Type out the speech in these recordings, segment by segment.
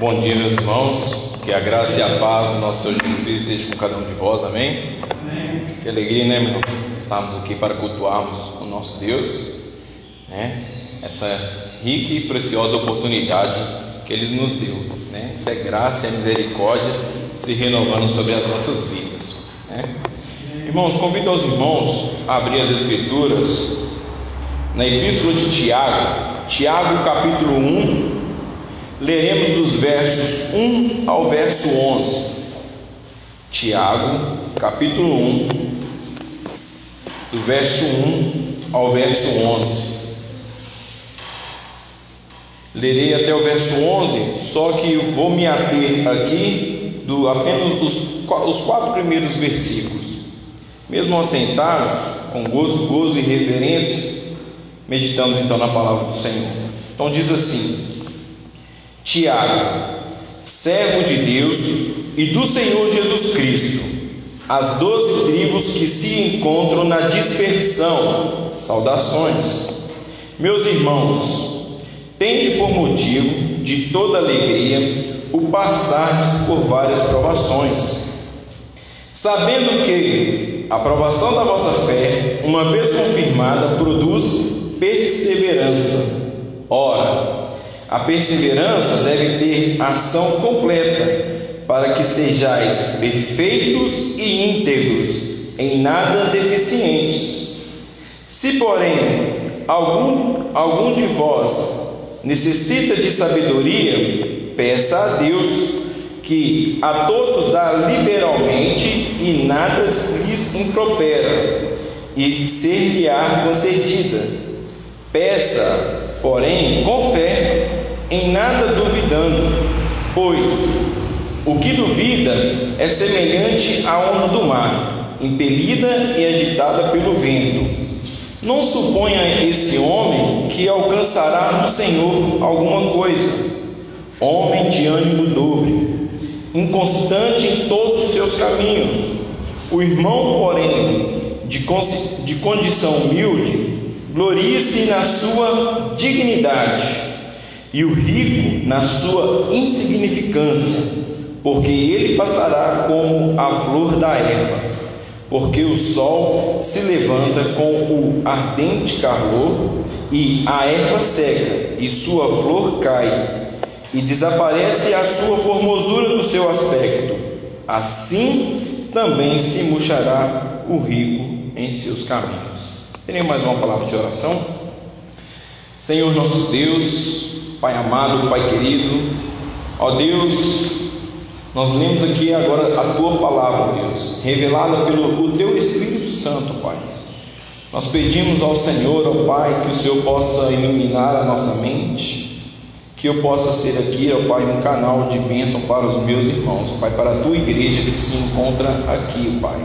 Bom dia, meus irmãos. Que a graça e a paz do nosso Senhor Jesus Cristo esteja com cada um de vós. Amém? Amém. Que alegria, né, irmãos? Estamos aqui para cultuarmos o nosso Deus, né? Essa rica e preciosa oportunidade que Ele nos deu, né? Essa é graça e misericórdia se renovando sobre as nossas vidas, né? Irmãos, convido os irmãos a abrir as Escrituras na Epístola de Tiago, Tiago capítulo 1, leremos dos versos 1 ao verso 11. Tiago, capítulo 1, do verso 1 ao verso 11. Lerei até o verso 11, só que vou me ater aqui do apenas os, os quatro primeiros versículos. Mesmo assentados, com gozo, gozo e reverência, meditamos então na palavra do Senhor. Então diz assim: Tiago, servo de Deus e do Senhor Jesus Cristo, as doze tribos que se encontram na dispersão, saudações. Meus irmãos, tende por motivo de toda alegria o passar por várias provações, sabendo que a provação da vossa fé, uma vez confirmada, produz perseverança. Ora, a perseverança deve ter ação completa, para que sejais perfeitos e íntegros, em nada deficientes. Se, porém, algum, algum de vós necessita de sabedoria, peça a Deus, que a todos dá liberalmente e nada lhes impropera, e ser-lhe-á concedida. Peça, porém, com fé, pois o que duvida é semelhante à onda do mar, impelida e agitada pelo vento. Não suponha esse homem que alcançará no Senhor alguma coisa. Homem de ânimo dobre, inconstante em todos os seus caminhos. O irmão, porém, de, de condição humilde, glorie-se na sua dignidade e o rico na sua insignificância, porque ele passará como a flor da erva, porque o sol se levanta com o ardente calor e a erva seca e sua flor cai e desaparece a sua formosura do seu aspecto. Assim também se murchará o rico em seus caminhos. Teremos mais uma palavra de oração. Senhor nosso Deus, Pai amado, Pai querido, ó Deus, nós lemos aqui agora a tua palavra, Deus, revelada pelo teu Espírito Santo, Pai. Nós pedimos ao Senhor, ó Pai, que o Senhor possa iluminar a nossa mente, que eu possa ser aqui, ó Pai, um canal de bênção para os meus irmãos, Pai, para a tua igreja que se encontra aqui, Pai.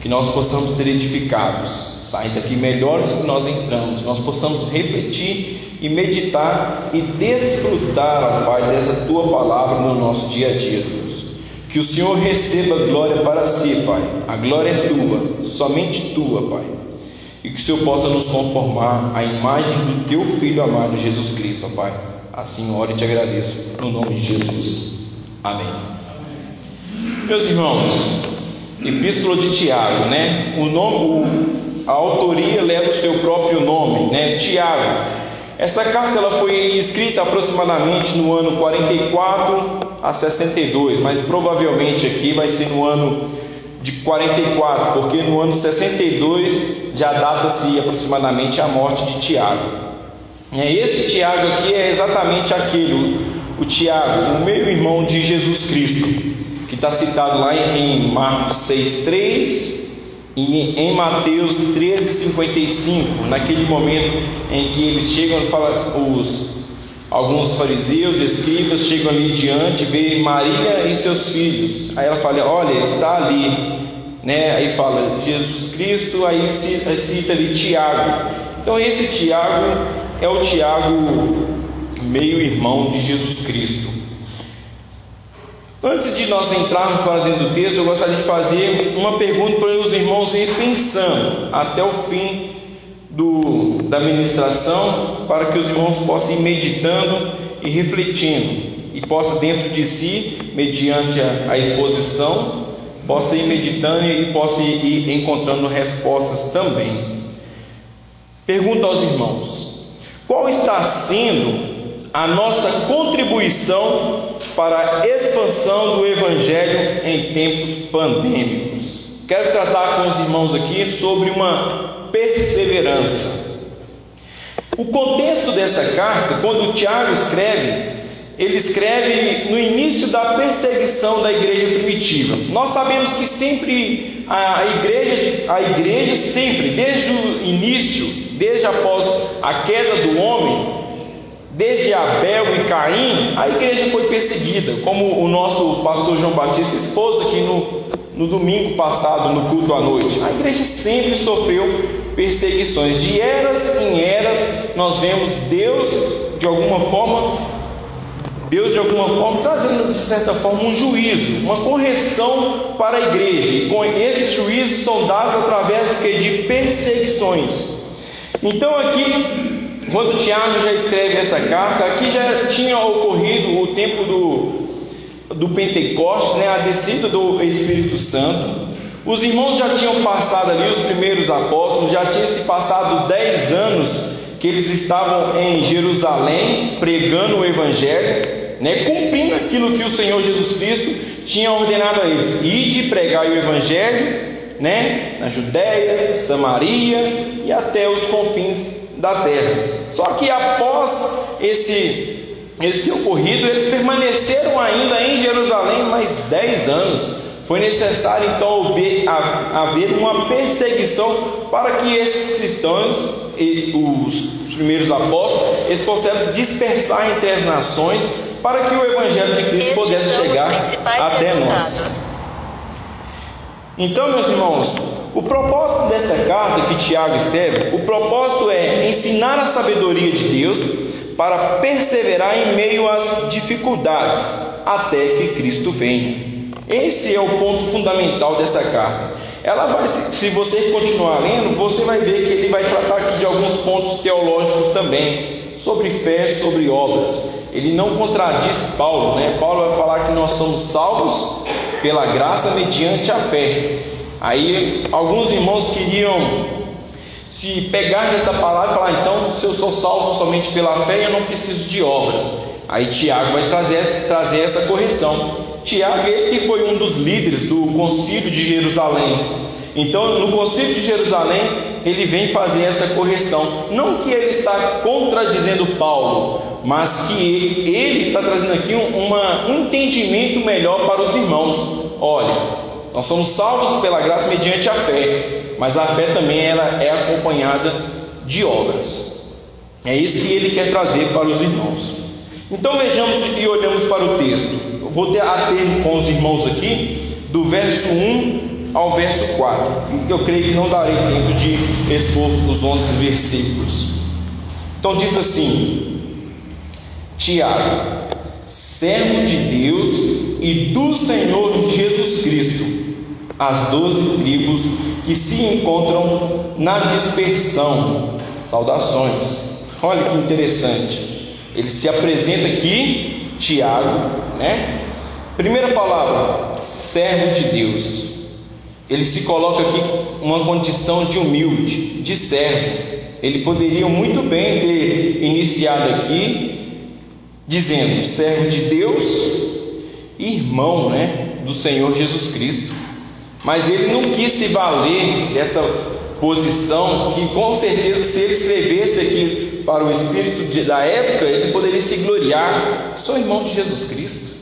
Que nós possamos ser edificados, sair daqui melhores que nós entramos, nós possamos refletir e meditar e desfrutar, Pai, dessa tua palavra no nosso dia a dia, Deus. Que o Senhor receba glória para si, Pai. A glória é tua, somente tua, Pai. E que o Senhor possa nos conformar à imagem do teu Filho amado Jesus Cristo, Pai. Assim oro e te agradeço, no nome de Jesus. Amém. Meus irmãos, Epístola de Tiago, né? O nome, a autoria leva o seu próprio nome, né? Tiago essa carta ela foi escrita aproximadamente no ano 44 a 62, mas provavelmente aqui vai ser no ano de 44, porque no ano 62 já data-se aproximadamente a morte de Tiago. É, esse Tiago aqui é exatamente aquele, o Tiago, o meio-irmão de Jesus Cristo, que está citado lá em Marcos 6,3 e em Mateus 13:55, naquele momento em que eles chegam, fala, os alguns fariseus, escribas chegam ali diante, vê Maria e seus filhos. Aí ela fala: "Olha, está ali", né? Aí fala Jesus Cristo, aí cita, cita ali Tiago. Então esse Tiago é o Tiago meio irmão de Jesus Cristo. Antes de nós entrarmos para dentro do texto, eu gostaria de fazer uma pergunta para os irmãos ir pensando até o fim do, da ministração, para que os irmãos possam ir meditando e refletindo. e possa dentro de si, mediante a, a exposição, possa ir meditando e possa ir encontrando respostas também. Pergunta aos irmãos: qual está sendo a nossa contribuição para a expansão do Evangelho em tempos pandêmicos? Quero tratar com os irmãos aqui sobre uma perseverança. O contexto dessa carta, quando Tiago escreve, ele escreve no início da perseguição da igreja primitiva. Nós sabemos que sempre a igreja, a igreja sempre, desde o início, desde após a queda do homem, desde Abel e Caim, a igreja foi perseguida, como o nosso pastor João Batista expôs aqui no, no domingo passado, no culto à noite. A igreja sempre sofreu perseguições. De eras em eras, nós vemos Deus, de alguma forma, Deus de alguma forma trazendo de certa forma um juízo, uma correção para a igreja. E com esses juízos são dados através do que de perseguições. Então aqui, quando Tiago já escreve essa carta, aqui já tinha ocorrido o tempo do do Pentecostes, né, a descida do Espírito Santo. Os irmãos já tinham passado ali, os primeiros apóstolos, já tinham se passado dez anos que eles estavam em Jerusalém pregando o Evangelho, né, cumprindo aquilo que o Senhor Jesus Cristo tinha ordenado a eles: de pregar o Evangelho né, na Judéia, Samaria e até os confins da terra. Só que após esse esse ocorrido, eles permaneceram ainda em Jerusalém mais dez anos foi necessário então haver, haver uma perseguição para que esses cristãos, os, os primeiros apóstolos, eles possam dispersar entre as nações para que o Evangelho de Cristo Estes pudesse chegar até resultados. nós. Então, meus irmãos, o propósito dessa carta que Tiago escreve, o propósito é ensinar a sabedoria de Deus para perseverar em meio às dificuldades, até que Cristo venha. Esse é o ponto fundamental dessa carta. Ela vai, se você continuar lendo, você vai ver que ele vai tratar aqui de alguns pontos teológicos também, sobre fé, sobre obras. Ele não contradiz Paulo, né? Paulo vai falar que nós somos salvos pela graça mediante a fé. Aí alguns irmãos queriam se pegar nessa palavra e falar, então, se eu sou salvo somente pela fé, eu não preciso de obras. Aí Tiago vai trazer, trazer essa correção. Tiago, ele que foi um dos líderes do concílio de Jerusalém. Então, no concílio de Jerusalém, ele vem fazer essa correção. Não que ele está contradizendo Paulo, mas que ele está trazendo aqui uma, um entendimento melhor para os irmãos. Olha, nós somos salvos pela graça mediante a fé, mas a fé também ela é acompanhada de obras. É isso que ele quer trazer para os irmãos. Então vejamos e olhamos para o texto vou ter a termo com os irmãos aqui, do verso 1 ao verso 4. Eu creio que não darei tempo de expor os 11 versículos. Então diz assim: Tiago, servo de Deus e do Senhor Jesus Cristo, as doze tribos que se encontram na dispersão. Saudações. Olha que interessante. Ele se apresenta aqui, Tiago, né? Primeira palavra, servo de Deus. Ele se coloca aqui uma condição de humilde, de servo. Ele poderia muito bem ter iniciado aqui dizendo servo de Deus, irmão, né, do Senhor Jesus Cristo. Mas ele não quis se valer dessa posição que com certeza se ele escrevesse aqui para o espírito da época, ele poderia se gloriar. Sou irmão de Jesus Cristo.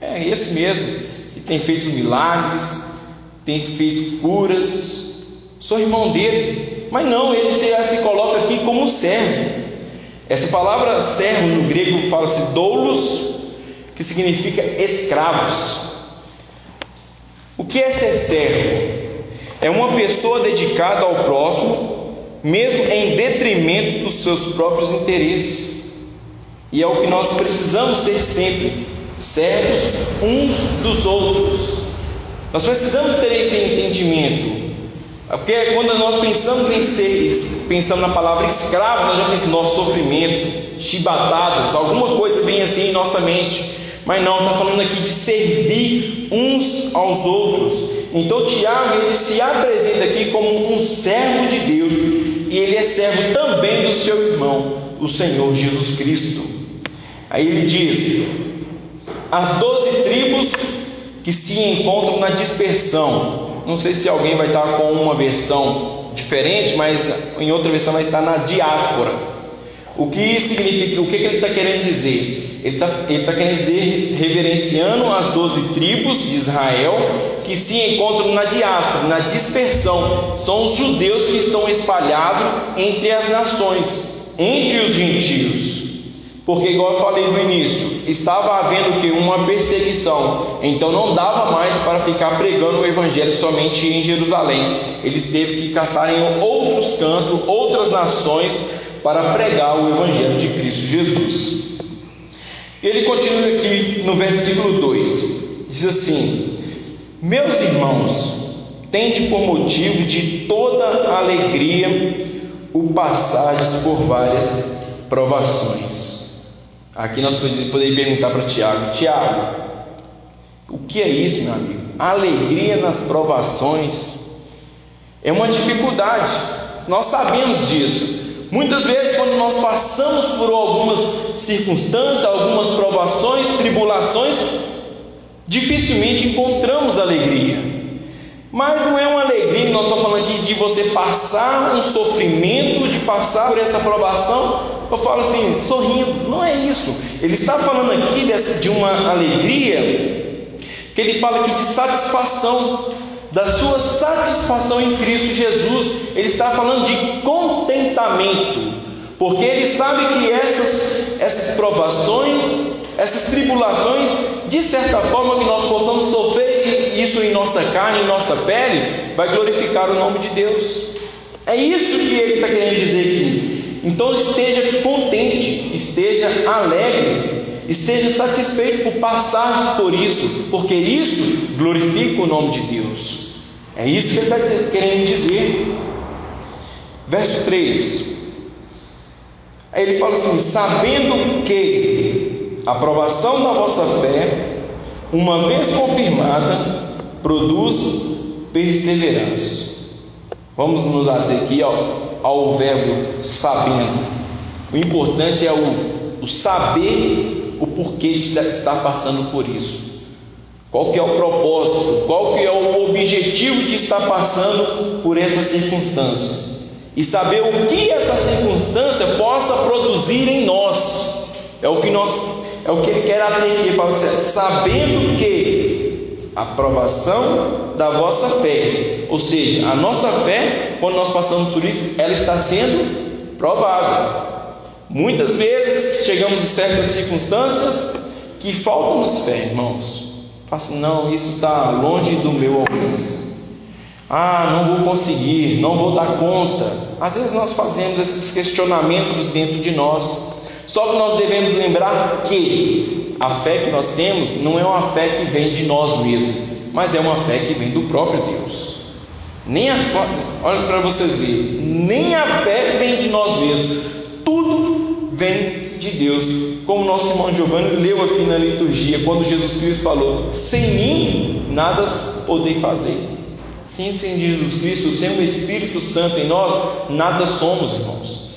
É esse mesmo, que tem feito milagres, tem feito curas. Sou irmão dele. Mas não, ele se, se coloca aqui como servo. Essa palavra servo no grego fala-se doulos, que significa escravos. O que é ser servo? É uma pessoa dedicada ao próximo, mesmo em detrimento dos seus próprios interesses. E é o que nós precisamos ser sempre servos uns dos outros. Nós precisamos ter esse entendimento. Porque quando nós pensamos em ser, pensamos na palavra escravo, nós já pensamos, nosso sofrimento, chibatadas, alguma coisa vem assim em nossa mente. Mas não, está falando aqui de servir uns aos outros. Então Tiago ele se apresenta aqui como um servo de Deus e ele é servo também do seu irmão, o Senhor Jesus Cristo. Aí ele diz: as doze tribos que se encontram na dispersão. Não sei se alguém vai estar com uma versão diferente, mas em outra versão vai estar na diáspora. O que significa? O que, que ele está querendo dizer? Ele está ele tá querendo dizer, reverenciando as doze tribos de Israel que se encontram na diáspora, na dispersão. São os judeus que estão espalhados entre as nações, entre os gentios. Porque, igual eu falei no início, estava havendo que uma perseguição, então não dava mais para ficar pregando o evangelho somente em Jerusalém. Eles teve que caçar em outros cantos, outras nações, para pregar o evangelho de Cristo Jesus. Ele continua aqui no versículo 2: diz assim: Meus irmãos, tende por motivo de toda alegria o passardes por várias provações Aqui nós poderíamos perguntar para Tiago: Tiago, o que é isso, meu amigo? Alegria nas provações é uma dificuldade, nós sabemos disso. Muitas vezes, quando nós passamos por algumas circunstâncias, algumas provações, tribulações, dificilmente encontramos alegria. Mas não é uma alegria, nós estamos falando aqui de você passar um sofrimento, de passar por essa provação eu falo assim, sorrindo, não é isso. Ele está falando aqui de uma alegria, que ele fala aqui de satisfação, da sua satisfação em Cristo Jesus. Ele está falando de contentamento, porque ele sabe que essas, essas provações, essas tribulações, de certa forma que nós possamos sofrer isso em nossa carne, em nossa pele, vai glorificar o nome de Deus. É isso que ele está querendo dizer aqui. Então esteja contente, esteja alegre, esteja satisfeito por passar por isso, porque isso glorifica o nome de Deus. É isso que ele está querendo dizer. Verso 3. Aí ele fala assim: sabendo que a aprovação da vossa fé, uma vez confirmada, produz perseverança. Vamos nos ater aqui ó, ao verbo sabendo. O importante é o, o saber o porquê estar passando por isso. Qual que é o propósito? Qual que é o objetivo de estar passando por essa circunstância? E saber o que essa circunstância possa produzir em nós. É o que nós é o que ele quer ater ele fala assim, sabendo que a aprovação da vossa fé ou seja, a nossa fé, quando nós passamos por isso, ela está sendo provada. Muitas vezes chegamos em certas circunstâncias que falta-nos fé, irmãos. Assim, não, isso está longe do meu alcance. Ah, não vou conseguir, não vou dar conta. Às vezes nós fazemos esses questionamentos dentro de nós. Só que nós devemos lembrar que a fé que nós temos não é uma fé que vem de nós mesmos, mas é uma fé que vem do próprio Deus. Nem a, olha para vocês verem, nem a fé vem de nós mesmos, tudo vem de Deus. Como nosso irmão Giovanni leu aqui na liturgia, quando Jesus Cristo falou: Sem mim nada podei fazer. Sim, sem Jesus Cristo, sem o Espírito Santo em nós, nada somos, irmãos.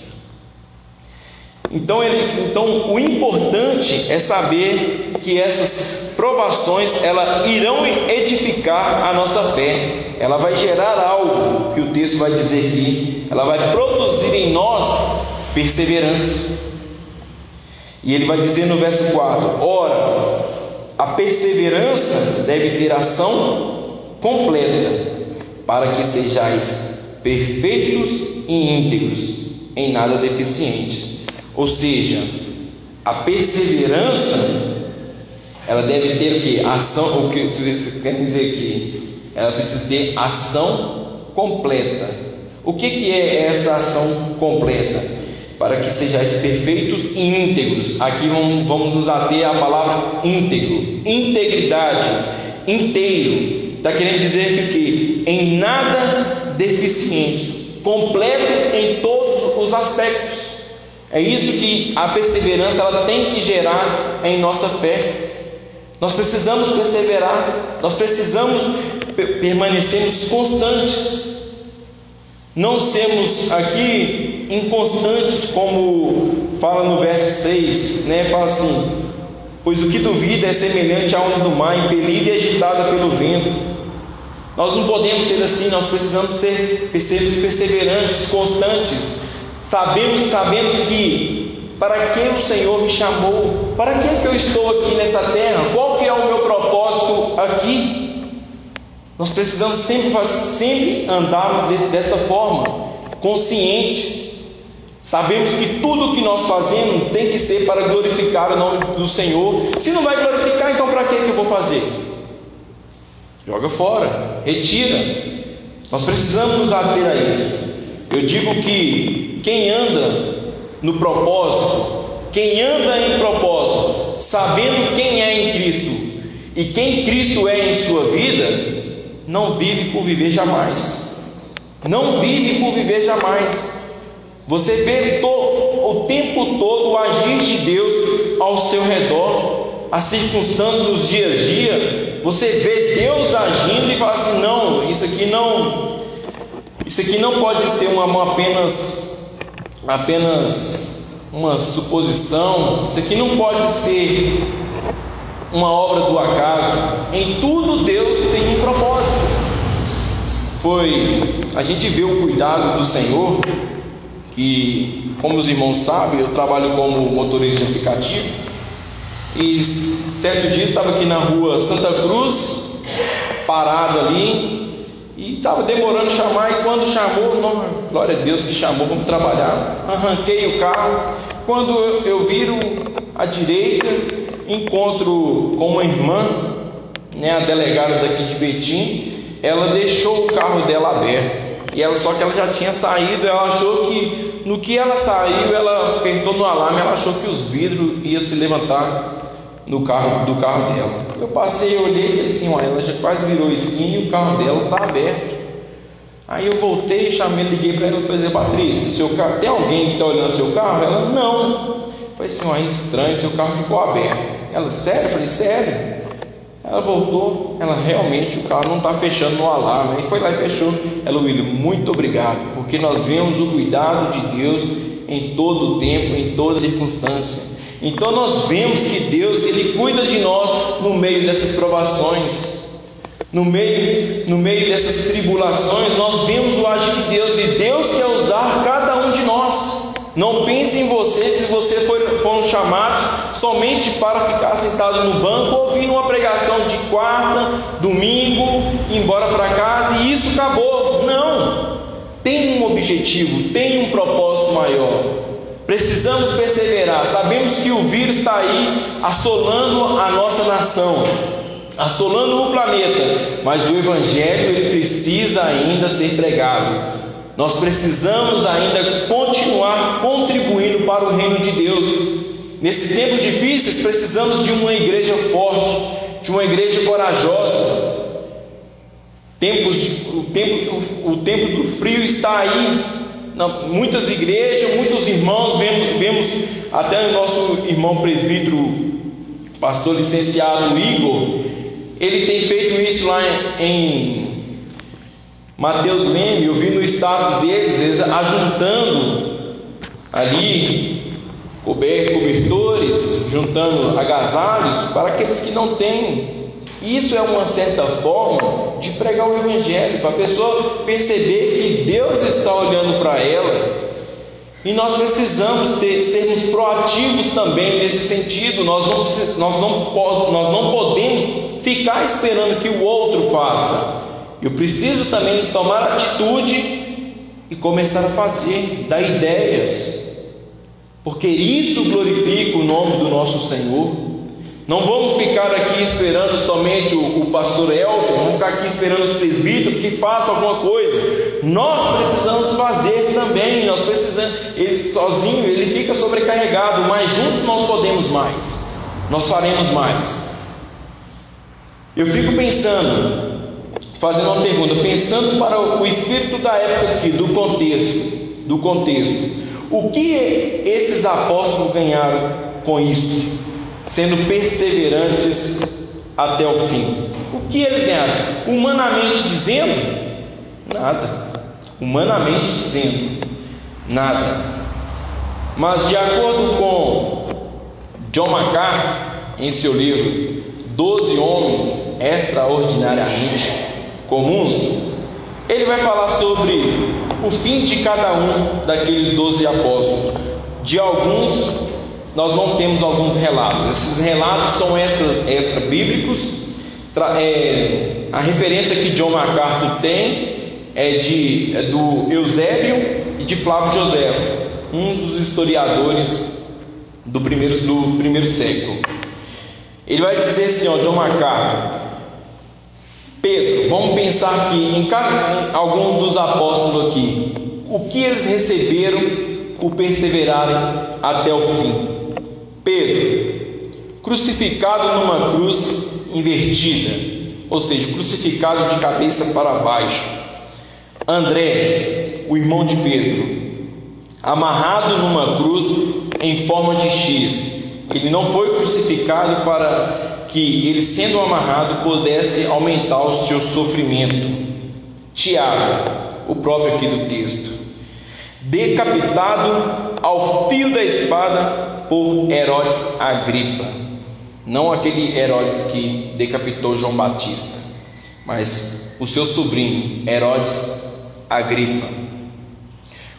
Então, ele, então o importante é saber que essas provações ela irão edificar a nossa fé. Ela vai gerar algo que o texto vai dizer aqui. Ela vai produzir em nós perseverança. E ele vai dizer no verso 4: Ora, a perseverança deve ter ação completa, para que sejais perfeitos e íntegros, em nada deficientes. Ou seja, a perseverança ela deve ter o que? Ação, o que quer dizer aqui? Ela precisa ter ação completa. O que, que é essa ação completa? Para que sejais perfeitos e íntegros. Aqui vamos, nos ater à palavra íntegro, integridade, inteiro. Está querendo dizer que o que? Em nada deficientes, completo em todos os aspectos. É isso que a perseverança ela tem que gerar em nossa fé. Nós precisamos perseverar, nós precisamos permanecermos constantes. Não sermos aqui inconstantes, como fala no verso 6, né? Fala assim: Pois o que duvida é semelhante à onda do mar, impelida e agitada pelo vento. Nós não podemos ser assim, nós precisamos ser perseverantes, constantes, sabemos, sabendo que para que o Senhor me chamou, para que, que eu estou aqui nessa terra, qual que é o meu propósito aqui? Nós precisamos sempre, sempre andarmos dessa forma, conscientes. Sabemos que tudo o que nós fazemos tem que ser para glorificar o nome do Senhor. Se não vai glorificar, então para que, eu vou fazer? Joga fora, retira. Nós precisamos nos ater a isso. Eu digo que quem anda no propósito, quem anda em propósito, sabendo quem é em Cristo e quem Cristo é em sua vida, não vive por viver jamais. Não vive por viver jamais. Você vê o tempo todo o agir de Deus ao seu redor, as circunstâncias dos dias a dia, você vê Deus agindo e fala assim: não, isso aqui não, isso aqui não pode ser uma, apenas, apenas uma suposição, isso aqui não pode ser uma obra do acaso. Em tudo Deus tem um propósito. Foi, a gente vê o cuidado do Senhor, que, como os irmãos sabem, eu trabalho como motorista de aplicativo. E certo dia estava aqui na rua Santa Cruz, parado ali, e estava demorando chamar, e quando chamou, não, glória a Deus que chamou, vamos trabalhar. Arranquei o carro. Quando eu viro à direita, encontro com uma irmã, né, a delegada daqui de Betim, ela deixou o carro dela aberto. E ela só que ela já tinha saído, ela achou que no que ela saiu, ela apertou no alarme, ela achou que os vidros iam se levantar no carro do carro dela. Eu passei, olhei e falei assim, olha, ela já quase virou esquina e o carro dela está aberto. Aí eu voltei, chamei, liguei para ela e falei, Patrícia, seu carro, tem alguém que está olhando seu carro? Ela, não. Eu falei assim, olha, estranho, seu carro ficou aberto. Ela, sério? Eu falei, sério? Ela voltou, ela realmente o carro não está fechando no alarme. Aí foi lá e fechou. Ela, William, muito obrigado, porque nós vemos o cuidado de Deus em todo o tempo, em toda circunstância. Então nós vemos que Deus ele cuida de nós no meio dessas provações. No meio, no meio dessas tribulações, nós vemos o agir de Deus e Deus quer usar cada. Não pense em você que você foi, foram chamados somente para ficar sentado no banco, ouvindo uma pregação de quarta, domingo, embora para casa e isso acabou. Não! Tem um objetivo, tem um propósito maior. Precisamos perseverar. Sabemos que o vírus está aí assolando a nossa nação, assolando o planeta, mas o Evangelho ele precisa ainda ser pregado. Nós precisamos ainda continuar contribuindo para o reino de Deus. Nesses tempos difíceis, precisamos de uma igreja forte, de uma igreja corajosa. Tempos, o, tempo, o, o tempo do frio está aí, muitas igrejas, muitos irmãos, vemos, vemos até o nosso irmão presbítero, pastor licenciado Igor, ele tem feito isso lá em, em Mateus Leme, eu vi no status deles, eles ajuntando ali cobertores, juntando agasalhos para aqueles que não têm isso é uma certa forma de pregar o Evangelho, para a pessoa perceber que Deus está olhando para ela. E nós precisamos ter, sermos proativos também nesse sentido. Nós não, nós, não, nós não podemos ficar esperando que o outro faça. Eu preciso também tomar atitude e começar a fazer, dar ideias, porque isso glorifica o nome do nosso Senhor. Não vamos ficar aqui esperando somente o, o pastor Elton, vamos ficar aqui esperando os presbíteros que façam alguma coisa. Nós precisamos fazer também, nós precisamos, ele sozinho ele fica sobrecarregado, mas juntos nós podemos mais, nós faremos mais. Eu fico pensando, fazendo uma pergunta, pensando para o espírito da época aqui, do contexto, do contexto, o que esses apóstolos ganharam com isso? sendo perseverantes até o fim. O que eles ganharam? Humanamente dizendo, nada. Humanamente dizendo, nada. Mas de acordo com John MacArthur, em seu livro Doze Homens Extraordinariamente Comuns, ele vai falar sobre o fim de cada um daqueles doze apóstolos. De alguns, nós não temos alguns relatos. Esses relatos são extra, extra bíblicos. É, a referência que John MacArthur tem é, de, é do Eusébio e de Flávio José, um dos historiadores do primeiro, do primeiro século. Ele vai dizer assim, ó, John MacArthur, vamos pensar aqui em, cada, em alguns dos apóstolos aqui, o que eles receberam por perseverarem até o fim. Pedro, crucificado numa cruz invertida, ou seja, crucificado de cabeça para baixo. André, o irmão de Pedro, amarrado numa cruz em forma de X. Ele não foi crucificado para que ele, sendo amarrado, pudesse aumentar o seu sofrimento. Tiago, o próprio aqui do texto, decapitado ao fio da espada por Herodes Agripa, não aquele Herodes que decapitou João Batista, mas o seu sobrinho, Herodes Agripa.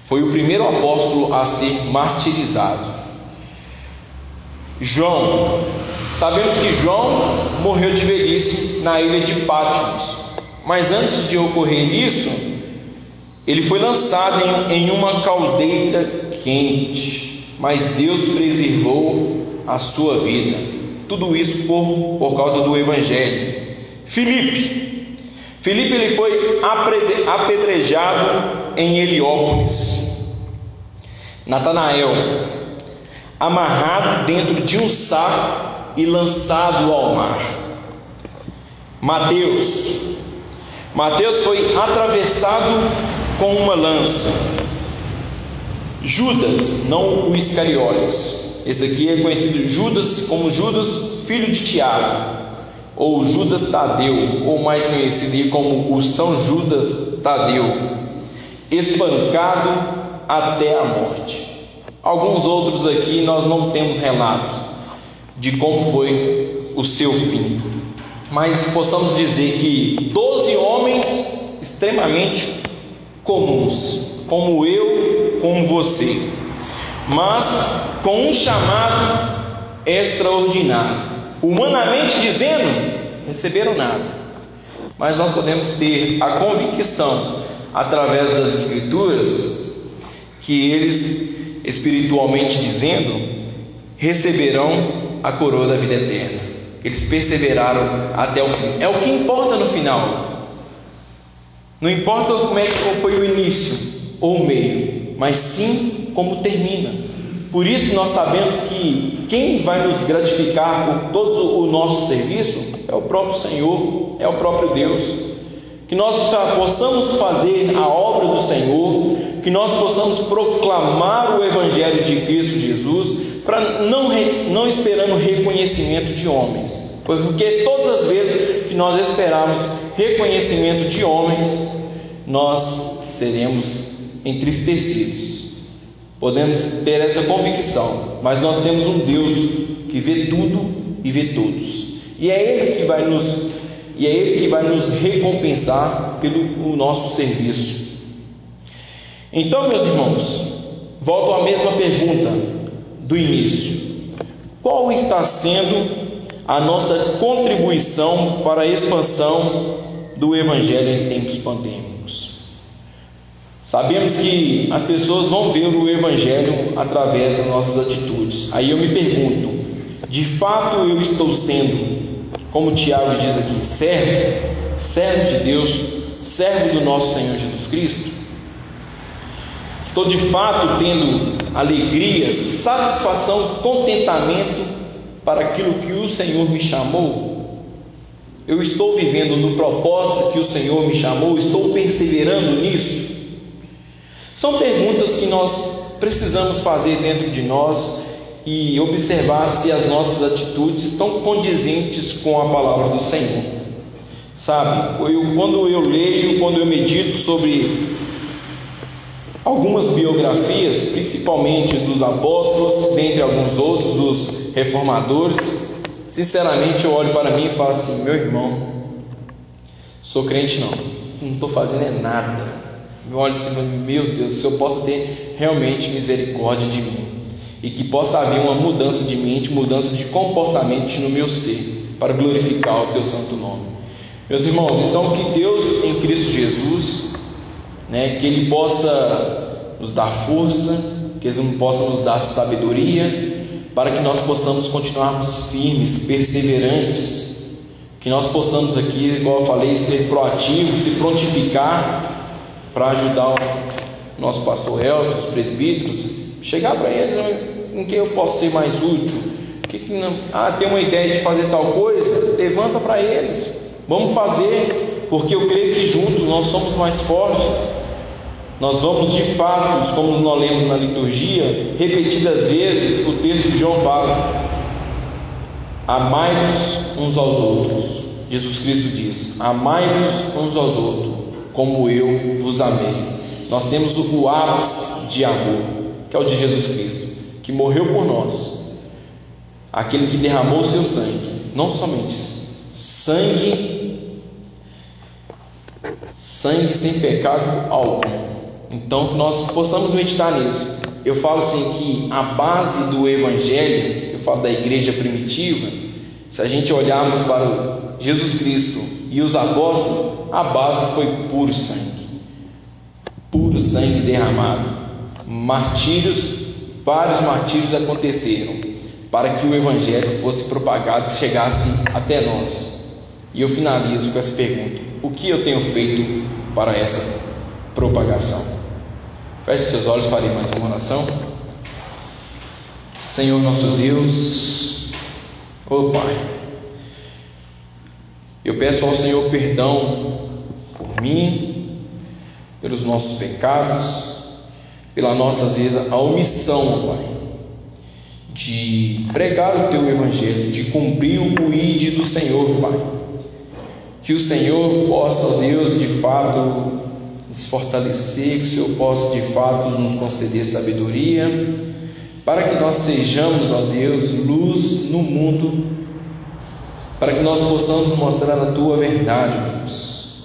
Foi o primeiro apóstolo a ser martirizado. João, Sabemos que João morreu de velhice na ilha de Patmos, mas antes de ocorrer isso, ele foi lançado em, uma caldeira quente, mas Deus preservou a sua vida. Tudo isso por, por causa do Evangelho. Filipe, Filipe ele foi apedrejado em Heliópolis. Natanael, amarrado dentro de um saco e lançado ao mar. Mateus. Mateus foi atravessado com uma lança. Judas, não o Iscariotes. Esse aqui é conhecido Judas como Judas, filho de Tiago, ou Judas Tadeu, ou mais conhecido como o São Judas Tadeu, espancado até a morte. Alguns outros aqui nós não temos relatos de como foi o seu fim. Mas possamos dizer que doze homens extremamente comuns, como eu, como você, mas com um chamado extraordinário. Humanamente dizendo, receberam nada. Mas nós podemos ter a convicção, através das Escrituras, que eles, espiritualmente dizendo, receberão a coroa da vida eterna. Eles perseveraram até o fim. É o que importa no final. Não importa como é que foi o início ou o meio, mas sim como termina. Por isso nós sabemos que quem vai nos gratificar por todo o nosso serviço é o próprio Senhor, é o próprio Deus. Que nós possamos fazer a obra do Senhor, que nós possamos proclamar o Evangelho de Cristo Jesus para não, não esperando reconhecimento de homens, porque todas as vezes que nós esperarmos reconhecimento de homens, nós seremos entristecidos. Podemos ter essa convicção, mas nós temos um Deus que vê tudo e vê todos. E é ele que vai nos e é ele que vai nos recompensar pelo o nosso serviço. Então, meus irmãos, volto à mesma pergunta do início. Qual está sendo a nossa contribuição para a expansão do Evangelho em tempos pandêmicos? Sabemos que as pessoas vão ver o Evangelho através das nossas atitudes. Aí eu me pergunto: de fato eu estou sendo, como Tiago diz aqui, servo, servo de Deus, servo do nosso Senhor Jesus Cristo? Estou de fato tendo alegrias, satisfação, contentamento para aquilo que o Senhor me chamou? Eu estou vivendo no propósito que o Senhor me chamou? Estou perseverando nisso? São perguntas que nós precisamos fazer dentro de nós e observar se as nossas atitudes estão condizentes com a palavra do Senhor. Sabe, eu, quando eu leio, quando eu medito sobre algumas biografias, principalmente dos apóstolos, dentre alguns outros, dos reformadores, sinceramente eu olho para mim e falo assim: meu irmão, sou crente não, não estou fazendo é nada. Eu olho assim, meu Deus, se eu possa ter realmente misericórdia de mim e que possa haver uma mudança de mente, mudança de comportamento no meu ser, para glorificar o teu santo nome. Meus irmãos, então que Deus em Cristo Jesus, né, que Ele possa nos dar força, que Ele possa nos dar sabedoria, para que nós possamos continuarmos firmes, perseverantes, que nós possamos aqui, igual eu falei, ser proativos, se prontificar para ajudar o nosso pastor Elton, os presbíteros, chegar para eles, em que eu posso ser mais útil? Que que não, ah, tem uma ideia de fazer tal coisa? Levanta para eles. Vamos fazer, porque eu creio que juntos nós somos mais fortes. Nós vamos de fato, como nós lemos na liturgia, repetidas vezes o texto de João fala: Amai-vos uns aos outros. Jesus Cristo diz: Amai-vos uns aos outros, como eu vos amei. Nós temos o ápice de amor, que é o de Jesus Cristo que morreu por nós, aquele que derramou o seu sangue, não somente sangue, sangue sem pecado algum. Então, que nós possamos meditar nisso. Eu falo assim que a base do evangelho, eu falo da igreja primitiva, se a gente olharmos para Jesus Cristo e os apóstolos, a base foi puro sangue. Puro sangue derramado. Martírios vários martírios aconteceram para que o Evangelho fosse propagado e chegasse até nós. E eu finalizo com essa pergunta: o que eu tenho feito para essa propagação? Feche seus olhos, fale mais uma oração. Senhor nosso Deus, oh Pai, eu peço ao Senhor perdão por mim, pelos nossos pecados, pela nossa, às vezes, a omissão, Pai, de pregar o Teu Evangelho, de cumprir o ID do Senhor, Pai. Que o Senhor possa, Deus, de fato, nos fortalecer, que o Senhor possa, de fato, nos conceder sabedoria, para que nós sejamos, ó Deus, luz no mundo, para que nós possamos mostrar a Tua verdade, ó Deus,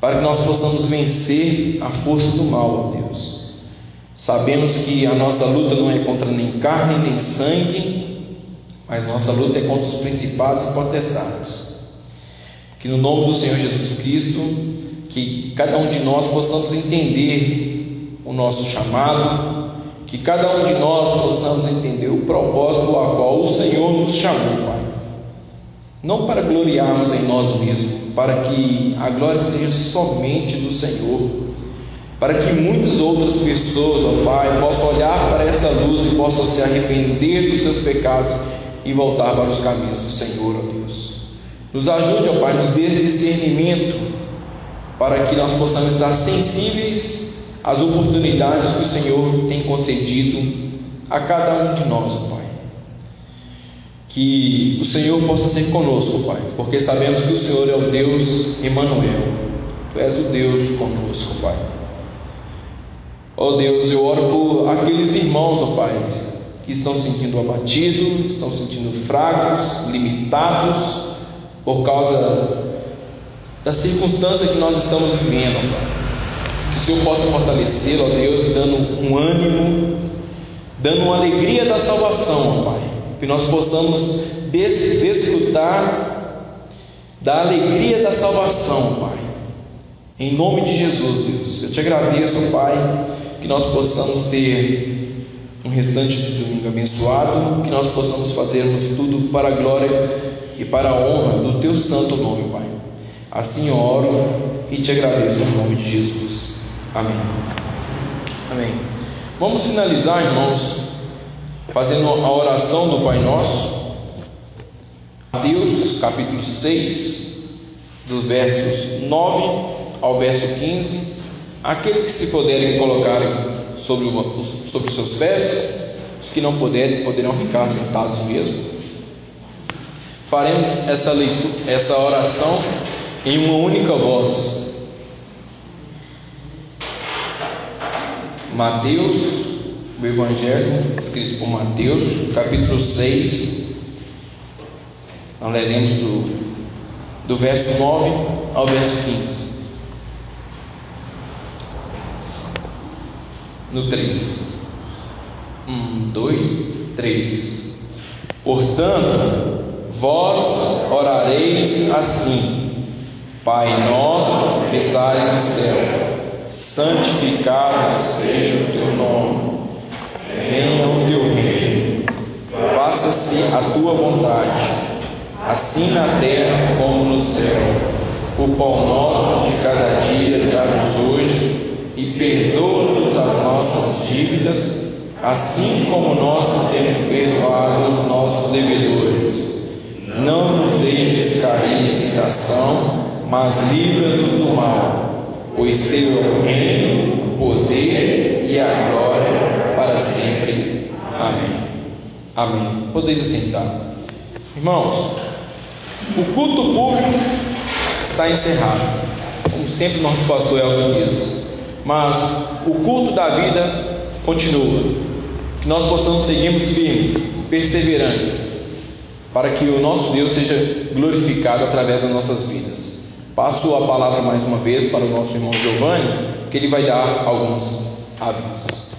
para que nós possamos vencer a força do mal, ó Deus Sabemos que a nossa luta não é contra nem carne nem sangue, mas nossa luta é contra os principados e potestades. Que no nome do Senhor Jesus Cristo, que cada um de nós possamos entender o nosso chamado, que cada um de nós possamos entender o propósito a qual o Senhor nos chamou, Pai. Não para gloriarmos em nós mesmos, para que a glória seja somente do Senhor para que muitas outras pessoas, ó Pai, possam olhar para essa luz e possam se arrepender dos seus pecados e voltar para os caminhos do Senhor, ó Deus. Nos ajude, ó Pai, nos dê discernimento para que nós possamos estar sensíveis às oportunidades que o Senhor tem concedido a cada um de nós, Pai. Que o Senhor possa ser conosco, Pai, porque sabemos que o Senhor é o Deus Emanuel. Tu és o Deus conosco, Pai. Ó Deus, eu oro por aqueles irmãos, ó Pai, que estão sentindo abatidos, estão sentindo fracos, limitados, por causa da circunstância que nós estamos vivendo. Que o Senhor possa fortalecer, ó Deus, dando um ânimo, dando uma alegria da salvação, ó Pai. Que nós possamos des desfrutar da alegria da salvação, Pai. Em nome de Jesus, Deus. Eu te agradeço, Pai que nós possamos ter um restante de domingo abençoado, que nós possamos fazermos tudo para a glória e para a honra do teu santo nome, Pai. Assim oro e te agradeço em nome de Jesus. Amém. Amém. Vamos finalizar, irmãos, fazendo a oração do Pai Nosso. Mateus capítulo 6, dos versos 9 ao verso 15. Aquele que se puderem colocarem sobre, sobre os seus pés, Os que não puderem, poderão ficar sentados mesmo. Faremos essa, leitura, essa oração em uma única voz. Mateus, o Evangelho escrito por Mateus, capítulo 6. Nós leremos do, do verso 9 ao verso 15. No 3. Um, dois, três. Portanto, vós orareis assim: Pai nosso que estás no céu, santificado seja o teu nome, venha o teu reino, faça-se a tua vontade, assim na terra como no céu. O pão nosso de cada dia dá-nos hoje e perdoa-nos as nossas dívidas, assim como nós temos perdoado os nossos devedores. Não nos deixes cair em tentação, mas livra-nos do mal, pois teu é o reino, o poder e a glória para sempre. Amém. Amém. Podeis assentar. Irmãos, o culto público está encerrado, como sempre nosso pastor Elton diz, mas o culto da vida continua. Que nós possamos seguirmos firmes, perseverantes, para que o nosso Deus seja glorificado através das nossas vidas. Passo a palavra mais uma vez para o nosso irmão Giovanni, que ele vai dar alguns avisos.